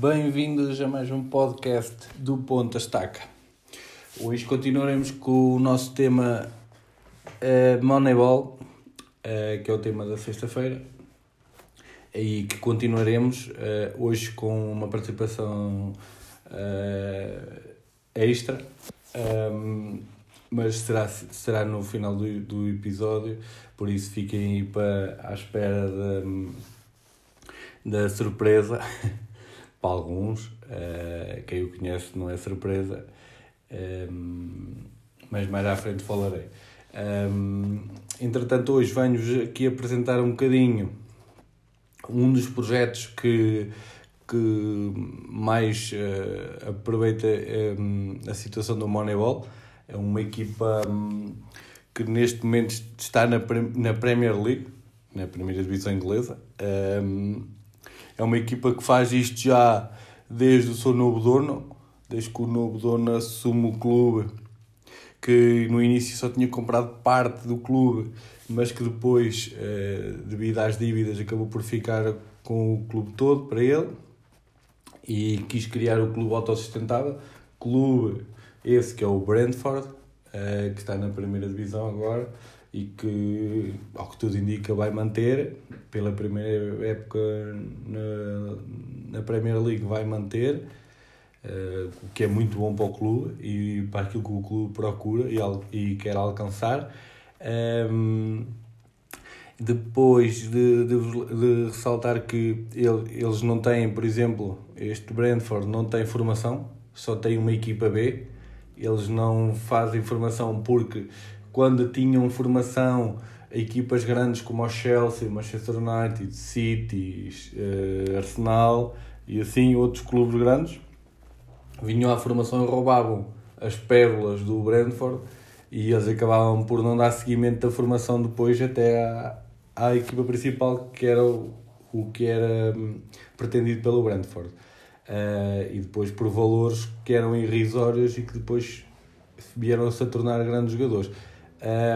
Bem-vindos a mais um podcast do Ponta Estaca. Hoje continuaremos com o nosso tema uh, Moneyball, uh, que é o tema da sexta-feira, e que continuaremos uh, hoje com uma participação extra, um, mas será, será no final do, do episódio, por isso fiquem aí para, à espera da, da surpresa. para alguns, uh, quem o conhece não é surpresa, um, mas mais à frente falarei. Um, entretanto, hoje venho-vos aqui apresentar um bocadinho um dos projetos que, que mais uh, aproveita um, a situação do Moneyball. É uma equipa um, que neste momento está na, na Premier League, na primeira divisão inglesa. Um, é uma equipa que faz isto já desde o seu novo dono, desde que o novo dono assume o clube, que no início só tinha comprado parte do clube, mas que depois, eh, devido às dívidas, acabou por ficar com o clube todo para ele e quis criar o clube autossustentável. Clube esse que é o Brentford, eh, que está na primeira divisão agora e que, ao que tudo indica, vai manter pela primeira época na, na Premier League, vai manter, uh, o que é muito bom para o clube e para aquilo que o clube procura e, e quer alcançar. Um, ehm, depois de, de, de, ressaltar que ele, eles não têm, por exemplo, este Brentford não tem formação, só tem uma equipa B, eles não fazem formação porque quando tinham formação equipas grandes como o Chelsea, Manchester United, City, uh, Arsenal e assim outros clubes grandes, vinham à formação e roubavam as pérolas do Brentford e eles acabavam por não dar seguimento da formação depois até à, à equipa principal que era o, o que era um, pretendido pelo Brentford. Uh, e depois por valores que eram irrisórios e que depois vieram-se a tornar grandes jogadores.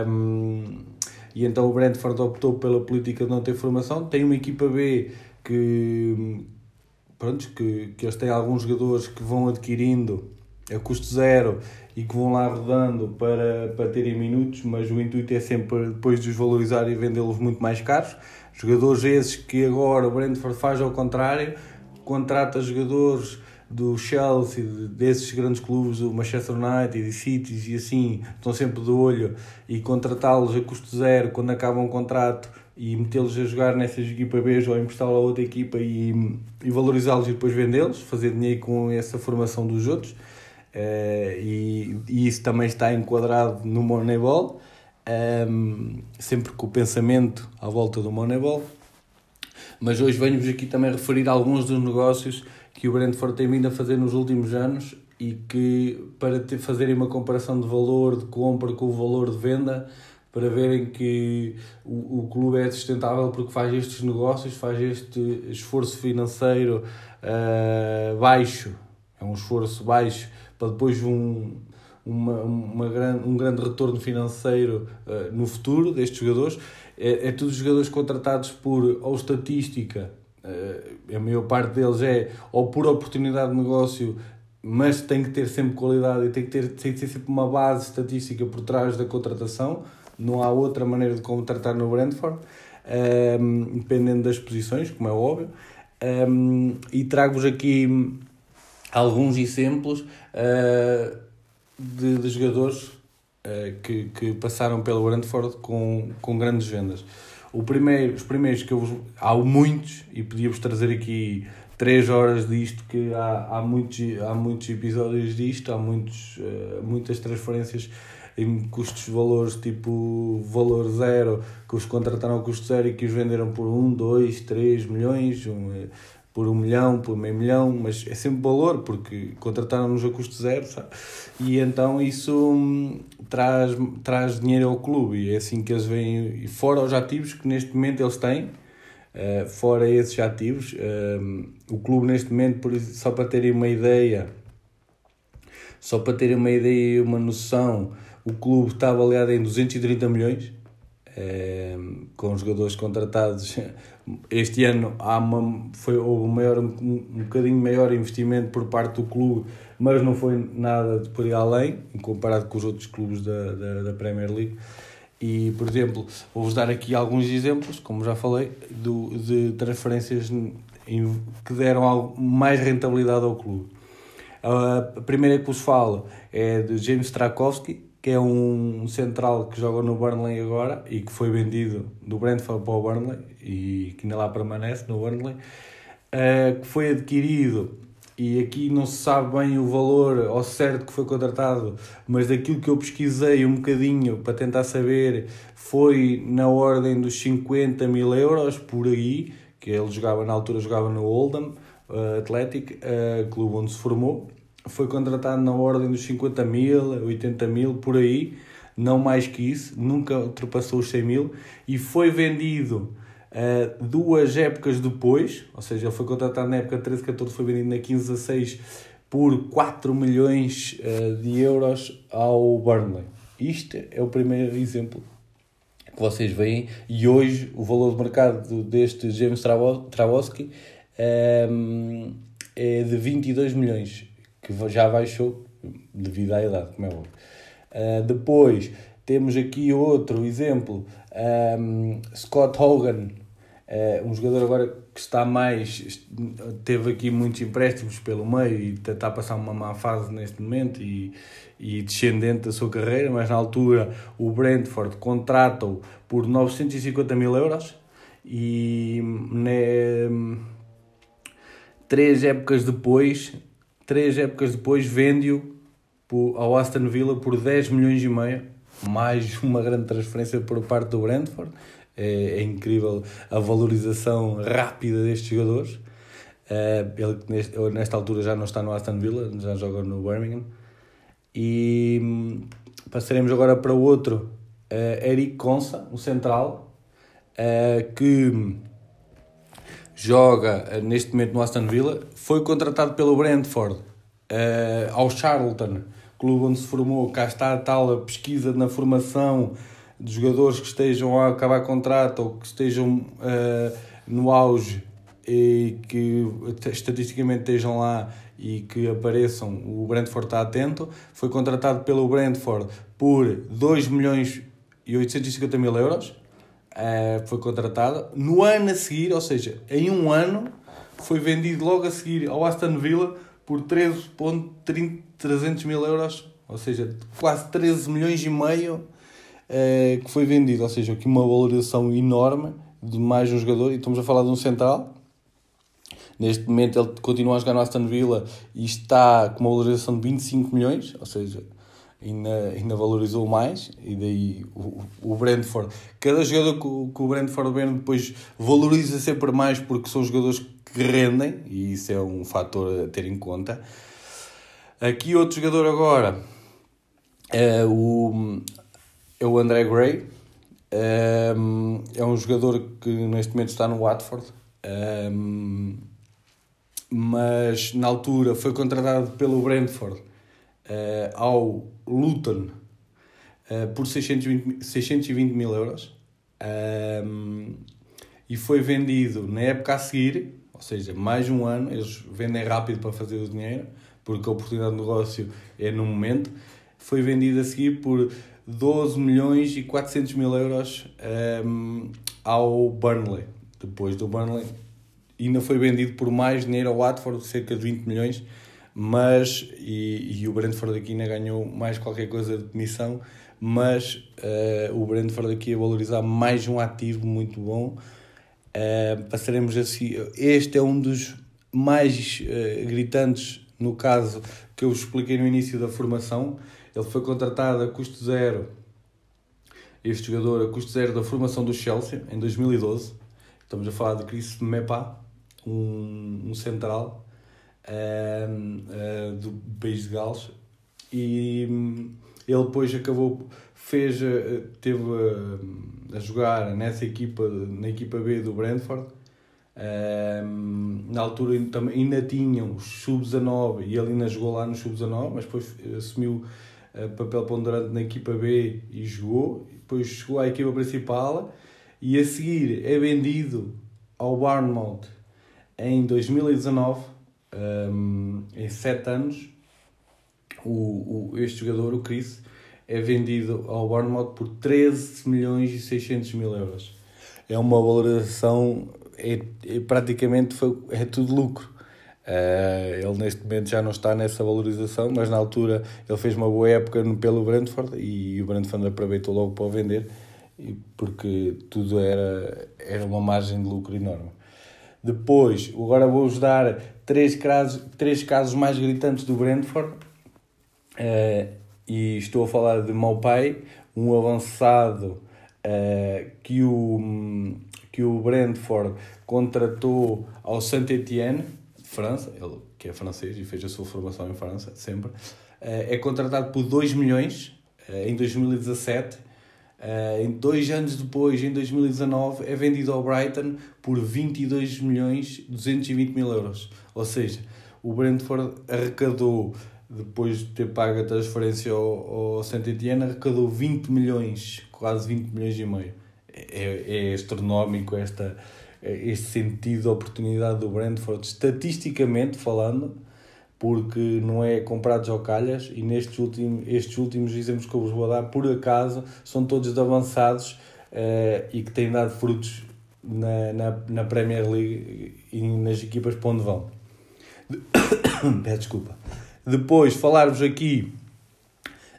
Um, e então o Brentford optou pela política de não ter formação. Tem uma equipa B que, pronto, que, que eles têm alguns jogadores que vão adquirindo a custo zero e que vão lá rodando para, para terem minutos, mas o intuito é sempre depois de os valorizar e vendê-los muito mais caros. Jogadores esses que agora o Brentford faz ao contrário, contrata jogadores do Chelsea, desses grandes clubes, o Manchester United e City e assim, estão sempre de olho e contratá-los a custo zero quando acabam o contrato e metê-los a jogar nessas equipas B ou emprestá-los a outra equipa e, e valorizá-los e depois vendê-los, fazer dinheiro com essa formação dos outros. Uh, e, e, isso também está enquadrado no Moneyball, um, sempre com o pensamento à volta do Moneyball. Mas hoje venho-vos aqui também referir alguns dos negócios que o Brentford tem vindo a fazer nos últimos anos e que para ter, fazerem uma comparação de valor de compra com o valor de venda para verem que o, o clube é sustentável porque faz estes negócios, faz este esforço financeiro uh, baixo, é um esforço baixo para depois um, uma, uma grande, um grande retorno financeiro uh, no futuro destes jogadores. É, é tudo jogadores contratados por ou estatística a maior parte deles é ou por oportunidade de negócio, mas tem que ter sempre qualidade e tem que ter, tem que ter sempre uma base estatística por trás da contratação. Não há outra maneira de contratar no Brentford, um, ehm, dependendo das posições, como é óbvio. Um, ehm, e trago-vos aqui alguns exemplos uh, de, de jogadores uh, que, que passaram pelo Brentford com, com grandes vendas. O primeiro, os primeiros que eu vos, há muitos e podia-vos trazer aqui três horas disto que há, há, muitos, há muitos episódios disto, há muitos, uh, muitas transferências em custos valores tipo valor zero que os contrataram a custo zero e que os venderam por um, dois, três milhões, um, eh, por um milhão, por meio milhão, mas é sempre valor, porque contrataram-nos a custo zero, sabe? E então isso hum, traz, traz dinheiro ao clube, e é assim que eles vêm, e fora os ativos que neste momento eles têm, uh, fora esses ativos, uh, o clube neste momento, só para terem uma ideia, só para terem uma ideia e uma noção, o clube está avaliado em 230 milhões, Uh, com jogadores contratados. Este ano há uma, foi, houve um, maior, um, um bocadinho maior investimento por parte do clube, mas não foi nada de por ir além, comparado com os outros clubes da, da, da Premier League. E, por exemplo, vou-vos dar aqui alguns exemplos, como já falei, do, de transferências que deram mais rentabilidade ao clube. A primeira que vos falo é de James Strakowski, que é um central que joga no Burnley agora e que foi vendido do Brentford para o Burnley e que ainda lá permanece no Burnley, que foi adquirido e aqui não se sabe bem o valor ao certo que foi contratado, mas daquilo que eu pesquisei um bocadinho para tentar saber, foi na ordem dos 50 mil euros por aí, que ele jogava na altura jogava no Oldham uh, Athletic, uh, clube onde se formou. Foi contratado na ordem dos 50 mil, 80 mil, por aí, não mais que isso, nunca ultrapassou os 100 mil, e foi vendido Uh, duas épocas depois, ou seja, ele foi contratado na época 13-14, foi vendido na 15-16 por 4 milhões uh, de euros ao Burnley. Isto é o primeiro exemplo que vocês veem e hoje o valor de mercado deste James Trawoski um, é de 22 milhões, que já baixou devido à idade, como é óbvio. Uh, depois temos aqui outro exemplo, um, Scott Hogan, Uh, um jogador agora que está mais. teve aqui muitos empréstimos pelo meio e está a passar uma má fase neste momento e, e descendente da sua carreira, mas na altura o Brentford contrata-o por 950 mil euros e né, três épocas depois, três épocas depois vende-o ao Aston Villa por 10 milhões e meio, mais uma grande transferência por parte do Brentford é, é incrível a valorização rápida destes jogadores. Uh, ele neste, nesta altura já não está no Aston Villa, já joga no Birmingham. E passaremos agora para o outro, uh, Eric Consa, um central, uh, que joga neste momento no Aston Villa. Foi contratado pelo Brentford ao Charlton, clube onde se formou. Cá está a tal pesquisa na formação de jogadores que estejam a acabar contrato ou que estejam uh, no auge e que estatisticamente estejam lá e que apareçam, o Brentford está atento. Foi contratado pelo Brentford por 2 milhões e 850 mil euros. Uh, foi contratado. No ano a seguir, ou seja, em um ano, foi vendido logo a seguir ao Aston Villa por 13.300 mil euros, ou seja, quase 13 milhões e meio é, que foi vendido, ou seja, aqui uma valorização enorme de mais um jogador, e estamos a falar de um central. Neste momento ele continua a jogar no Aston Villa e está com uma valorização de 25 milhões, ou seja, ainda, ainda valorizou mais. E daí o, o Brentford, cada jogador que, que o Brentford vende depois valoriza sempre mais porque são jogadores que rendem, e isso é um fator a ter em conta. Aqui outro jogador agora, é o é o André Gray. Um, é um jogador que neste momento está no Watford. Um, mas na altura foi contratado pelo Brentford ao Luton uh, por 620, 620 mil euros um, e foi vendido na época a seguir, ou seja, mais um ano. Eles vendem rápido para fazer o dinheiro porque a oportunidade de negócio é no momento. Foi vendido a seguir por 12 milhões e 400 mil euros um, ao Burnley. Depois do Burnley, ainda foi vendido por mais dinheiro ao Watford, cerca de 20 milhões, mas, e, e o Brentford aqui ainda ganhou mais qualquer coisa de comissão, mas uh, o Brentford aqui a valorizar mais um ativo muito bom. Uh, passaremos assim, este é um dos mais uh, gritantes no caso que eu expliquei no início da formação, ele foi contratado a custo zero, este jogador, a custo zero da formação do Chelsea, em 2012. Estamos a falar de Chris Mepa, um, um central uh, do país de Gales. E um, ele depois acabou, fez, uh, teve uh, a jogar nessa equipa, na equipa B do Brentford. na altura ainda tinham os sub-19 e ele ainda jogou lá no sub-19, mas depois assumiu papel ponderante na equipa B e jogou. Depois chegou à equipa principal e a seguir é vendido ao Bournemouth em 2019, um, em 7 anos. O, o, este jogador, o Chris, é vendido ao Bournemouth por 13 milhões e 600 mil euros. É uma valorização, é, é praticamente foi, é tudo lucro. Uh, ele neste momento já não está nessa valorização, mas na altura ele fez uma boa época pelo Brentford e o Brentford aproveitou logo para o vender porque tudo era, era uma margem de lucro enorme. Depois, agora vou-vos dar três casos, três casos mais gritantes do Brentford. Uh, e estou a falar de Maupai, um avançado uh, que, o, que o Brentford contratou ao Saint-Étienne, de França, ele que é francês e fez a sua formação em França, sempre, uh, é contratado por 2 milhões em 2017. Uh, em dois anos depois, em 2019, é vendido ao Brighton por 22 milhões 220 mil euros. Ou seja, o Brentford arrecadou depois de ter pago a transferência ao, ao saint Etienne, arrecadou 20 milhões, quase 20 milhões e meio. É, é astronómico esta, este sentido de oportunidade do Brentford, estatisticamente falando, porque não é comprados ao calhas e nestes últimos, estes últimos exemplos que eu vos vou dar, por acaso, são todos avançados uh, e que têm dado frutos na, na, na Premier League e nas equipas para onde vão. Peço desculpa. Depois, falar-vos aqui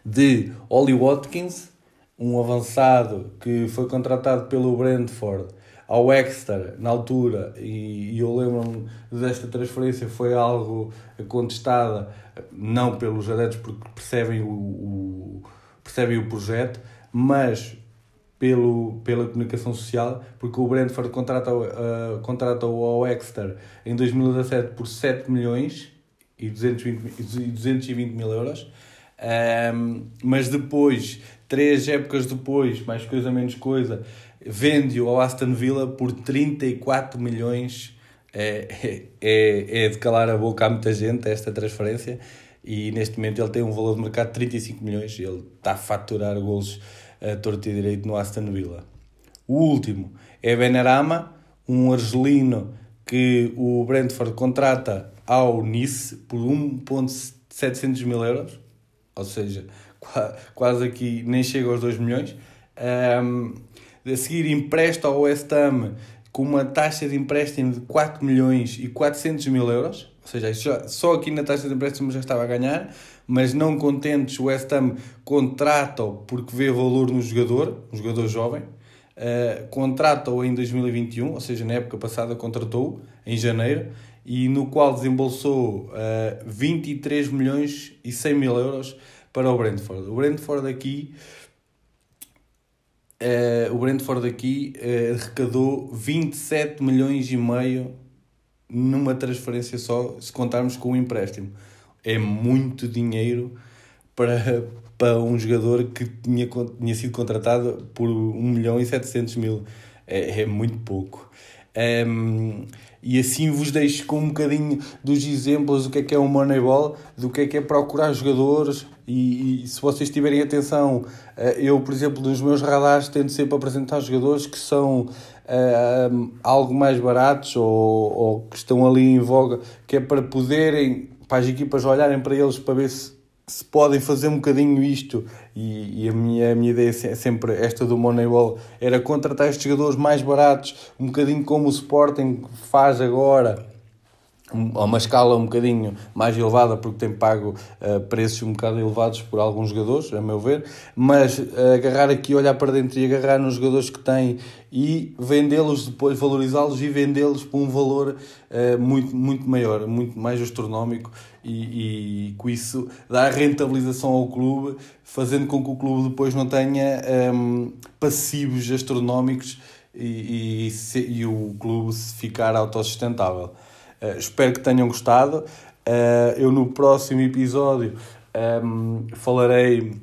de Ollie Watkins, um avançado que foi contratado pelo Brentford ao Exeter na altura e, eu lembro-me desta transferência foi algo contestada não pelos adeptos porque percebem o, o, percebem o projeto mas pelo, pela comunicação social porque o Brentford contrata, uh, contrata ao Exeter em 2017 por 7 milhões e 220, e 220 mil euros. Um, mas depois, três épocas depois, mais coisa menos coisa, vende-o ao Aston Villa por 34 milhões. É, é, é de calar a boca a muita gente esta transferência e neste momento ele tem um valor de mercado de 35 milhões ele está a faturar golos a torto e direito no Aston Villa. O último é Benarama, um argelino que o Brentford contrata ao Nice por 1.700 mil euros, ou seja, quase aqui nem chega aos 2 milhões. Um, a seguir empresta ao West Ham com uma taxa de empréstimo de 4 milhões e 400 mil euros, ou seja, só aqui na taxa de empréstimo já estava a ganhar, mas não contentes, o West Ham contrata-o porque vê valor no jogador, um jogador jovem, uh, contrata-o em 2021, ou seja, na época passada contratou em janeiro, e no qual desembolsou uh, eh, 23 milhões e 100 mil euros para o Brentford. O Brentford aqui, uh, o Brentford aqui uh, arrecadou 27 milhões e meio numa transferência só, se contarmos com o empréstimo. É muito dinheiro para, para um jogador que tinha, tinha sido contratado por 1 milhão e 700 mil. É, é muito pouco. Um, ehm, e assim vos deixo com um bocadinho dos exemplos do que é que é um Moneyball, do que é que é procurar jogadores e, e se vocês tiverem atenção, eh, eu, por exemplo, nos meus radares tento sempre apresentar jogadores que são uh, algo mais baratos ou, ou que estão ali em voga, que é para poderem, para as equipas olharem para eles para ver se se podem fazer um bocadinho isto, e, e, a, minha, a minha ideia é sempre esta do Moneyball, era contratar estes jogadores mais baratos, um bocadinho como o Sporting faz agora, a uma escala um bocadinho mais elevada, porque tem pago uh, preços um bocado elevados por alguns jogadores, a meu ver, mas uh, agarrar aqui, olhar para dentro e agarrar nos jogadores que têm e vendê-los depois, valorizá-los e vendê-los por um valor uh, muito, muito maior, muito mais astronómico e, e com isso dar rentabilização ao clube, fazendo com que o clube depois não tenha um, ehm, passivos astronómicos e, e, se, e o clube ficar autossustentável. Uh, espero que tenham gostado. Uh, eu no próximo episódio um, ehm, falarei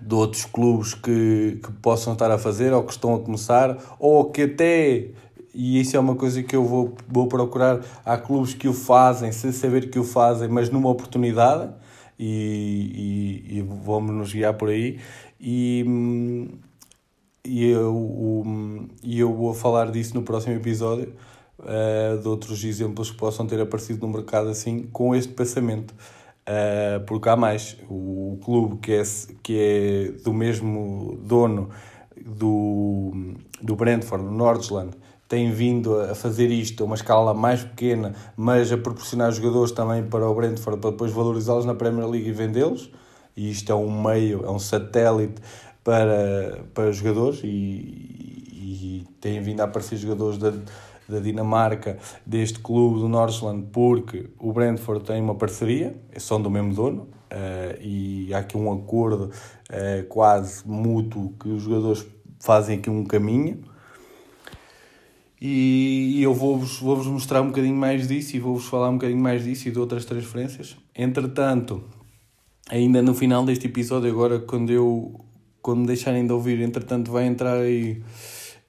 de outros clubes que, que possam estar a fazer ou que estão a começar ou que até e isso é uma coisa que eu vou, vou procurar. Há clubes que o fazem sem saber que o fazem, mas numa oportunidade. e, e, e vamos nos guiar por aí. E, e eu, e eu vou falar disso no próximo episódio, uh, de outros exemplos que possam ter aparecido no mercado assim, com este pensamento. Uh, porque há mais. O clube que é, que é do mesmo dono do, do Brentford, do Nordland, tem vindo a fazer isto a uma escala mais pequena, mas a proporcionar jogadores também para o Brentford para depois valorizá-los na Premier League e vendê-los. E isto é um meio, é um satélite para, para jogadores e, e têm vindo a aparecer jogadores da, da Dinamarca, deste clube do Northland, porque o Brentford tem uma parceria, são do mesmo dono, uh, e há aqui um acordo uh, quase mútuo que os jogadores fazem aqui um caminho. E eu vou-vos vou -vos mostrar um bocadinho mais disso e vou-vos falar um bocadinho mais disso e de outras transferências. Entretanto, ainda no final deste episódio, agora quando eu quando deixarem de ouvir, entretanto vai entrar aí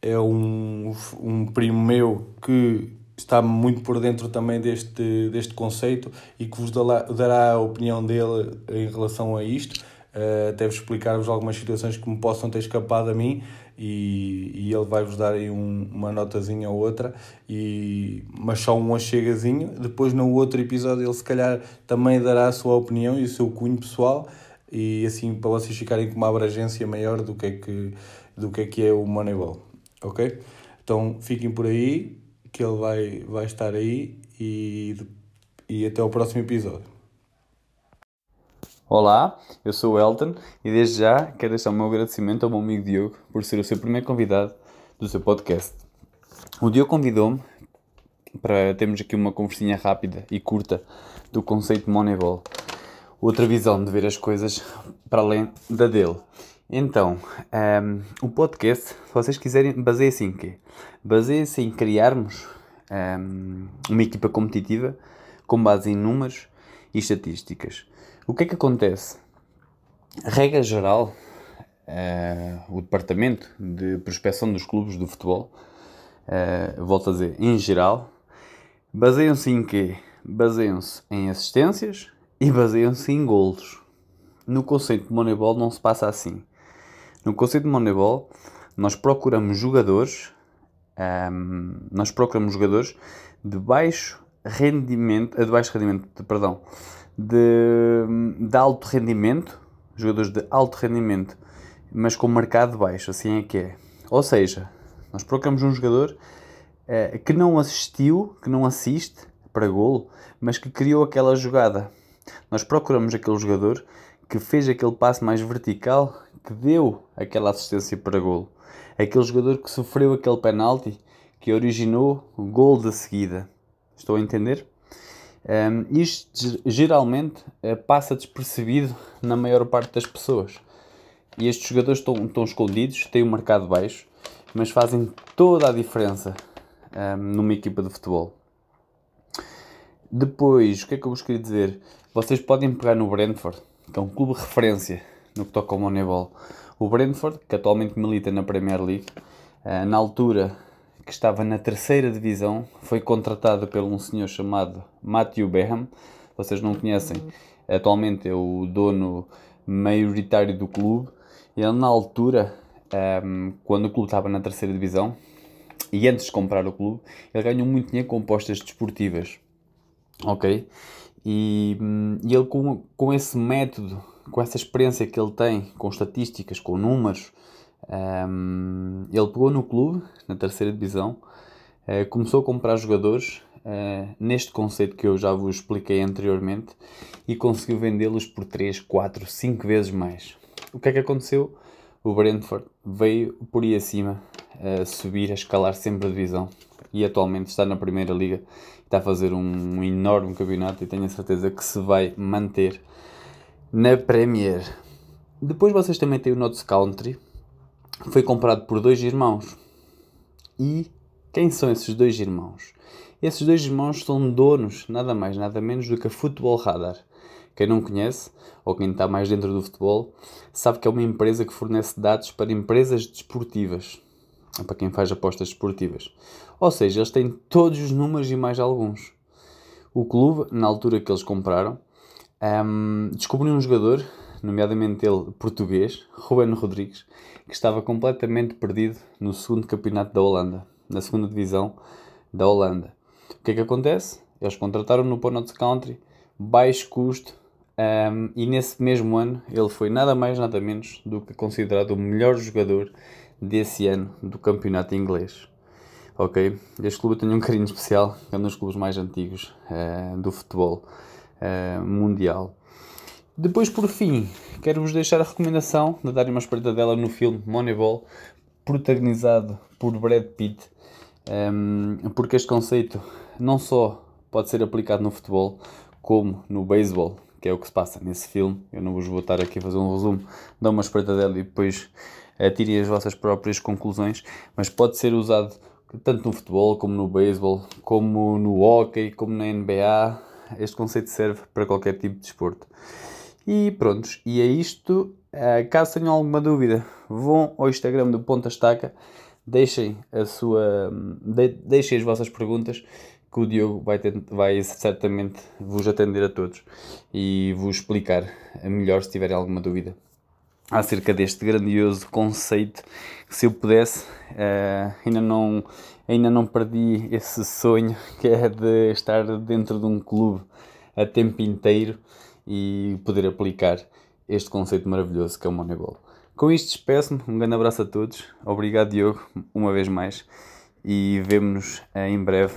é um, um primo meu que está muito por dentro também deste, deste conceito e que vos dará, a opinião dele em relação a isto. Uh, explicar-vos algumas situações que me possam ter escapado a mim e, e ele vai-vos dar aí um, uma notazinha ou outra, e, mas só um achegazinho. Depois, no outro episódio, ele se calhar também dará a sua opinião e o seu cunho pessoal, e assim para vocês ficarem com uma abrangência maior do que é que, do que, é, que é o Moneyball ok? Então fiquem por aí, que ele vai, vai estar aí e, e até o próximo episódio. Olá, eu sou o Elton e desde já quero deixar o meu agradecimento ao meu amigo Diogo por ser o seu primeiro convidado do seu podcast. O Diogo convidou-me para termos aqui uma conversinha rápida e curta do conceito Moneyball, outra visão de ver as coisas para além da dele. Então, um, ehm, o podcast, se vocês quiserem, baseia-se em quê? Baseia-se em criarmos um, ehm, uma equipa competitiva com base em números e estatísticas. O que é que acontece? Regra geral, uh, o departamento de prospecção dos clubes do futebol, uh, volto a dizer, em geral, baseiam-se em quê? Baseiam-se em assistências e baseiam-se em golos. No conceito de Moneyball não se passa assim. No conceito de Moneyball, nós procuramos jogadores, um, ehm, nós procuramos jogadores de baixo rendimento, de baixo rendimento, de, perdão, de, de alto rendimento, jogadores de alto rendimento, mas com mercado baixo, assim é que é. Ou seja, nós procuramos um jogador uh, que não assistiu, que não assiste para golo, mas que criou aquela jogada. Nós procuramos aquele jogador que fez aquele passo mais vertical que deu aquela assistência para golo. Aquele jogador que sofreu aquele penalti que originou o gol da seguida. Estou a entender? Um, isto geralmente uh, passa despercebido na maior parte das pessoas. E estes jogadores estão, estão escondidos, têm um mercado baixo, mas fazem toda a diferença um, numa equipa de futebol. Depois, o que é que eu vos queria dizer? Vocês podem pegar no Brentford, que é um clube referência no que toca ao Moneyball. O Brentford, que atualmente milita na Premier League, eh, na altura que estava na terceira divisão, foi contratado por um senhor chamado Matthew Beham. Vocês não conhecem, atualmente é o dono maioritário do clube. Ele, na altura, ehm, quando o clube estava na terceira divisão, e antes de comprar o clube, ele ganhou muito dinheiro com apostas desportivas. Ok? E, e ele, com, com esse método com essa experiência que ele tem com estatísticas, com números, um, ele pegou no clube, na terceira divisão, uh, começou a comprar jogadores uh, neste conceito que eu já vos expliquei anteriormente e conseguiu vendê-los por 3, 4, 5 vezes mais. O que é que aconteceu? O Brentford veio por aí acima, a subir, a escalar sempre a divisão e atualmente está na Primeira Liga, está a fazer um, enorme campeonato e tenho a certeza que se vai manter na Premier. Depois vocês também têm o Notes Country, foi comprado por dois irmãos. E quem são esses dois irmãos? Esses dois irmãos são donos, nada mais, nada menos do que a Football Radar. Quem não conhece, ou quem está mais dentro do futebol, sabe que é uma empresa que fornece dados para empresas desportivas, para quem faz apostas desportivas. Ou seja, eles têm todos os números e mais alguns. O clube, na altura que eles compraram, Um, descobri um jogador, nomeadamente ele português, Ruben Rodrigues, que estava completamente perdido no segundo campeonato da Holanda, na segunda divisão da Holanda. O que é que acontece? Eles contrataram-no para o Notes Country, baixo custo, um, e nesse mesmo ano ele foi nada mais nada menos do que considerado o melhor jogador desse ano do campeonato inglês. Ok? Este clube tem um carinho especial, é um dos clubes mais antigos uh, do futebol uh, mundial. Depois, por fim, quero-vos deixar a recomendação de darem uma espreitadela no filme Moneyball, protagonizado por Brad Pitt, um, porque este conceito não só pode ser aplicado no futebol, como no beisebol, que é o que se passa nesse filme. Eu não vos vou estar aqui a fazer um resumo, dá uma espreitadela e depois tirem as vossas próprias conclusões, mas pode ser usado tanto no futebol, como no beisebol, como no hockey, como na NBA. Este conceito serve para qualquer tipo de desporto. E pronto, e é isto. Eh, caso tenham alguma dúvida, vão ao Instagram do Ponta Estaca, deixem, a sua, de, deixem as vossas perguntas que o Diogo vai, vai certamente vos atender a todos e vos explicar melhor se tiverem alguma dúvida acerca deste grandioso conceito que se eu pudesse uh, ainda não ainda não perdi esse sonho que é de estar dentro de um clube a tempo inteiro e poder aplicar este conceito maravilhoso que é o Moneyball. Com isto despeço-me, um grande abraço a todos, obrigado Diogo, uma vez mais, e vemo-nos em breve